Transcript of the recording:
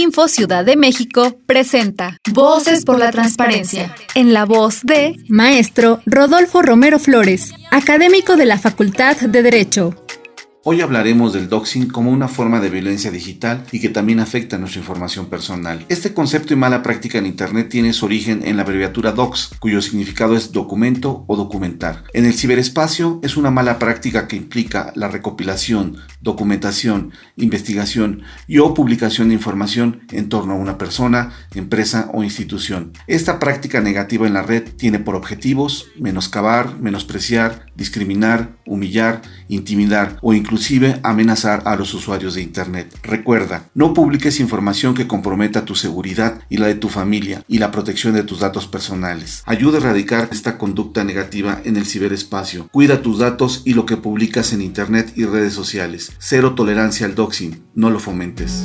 Info Ciudad de México presenta Voces por la Transparencia, en la voz de Maestro Rodolfo Romero Flores, académico de la Facultad de Derecho. Hoy hablaremos del doxing como una forma de violencia digital y que también afecta nuestra información personal. Este concepto y mala práctica en Internet tiene su origen en la abreviatura dox, cuyo significado es documento o documentar. En el ciberespacio es una mala práctica que implica la recopilación, documentación, investigación y o publicación de información en torno a una persona, empresa o institución. Esta práctica negativa en la red tiene por objetivos menoscabar, menospreciar, discriminar, humillar, intimidar o inclusive amenazar a los usuarios de Internet. Recuerda, no publiques información que comprometa tu seguridad y la de tu familia y la protección de tus datos personales. Ayuda a erradicar esta conducta negativa en el ciberespacio. Cuida tus datos y lo que publicas en Internet y redes sociales. Cero tolerancia al doxing, no lo fomentes.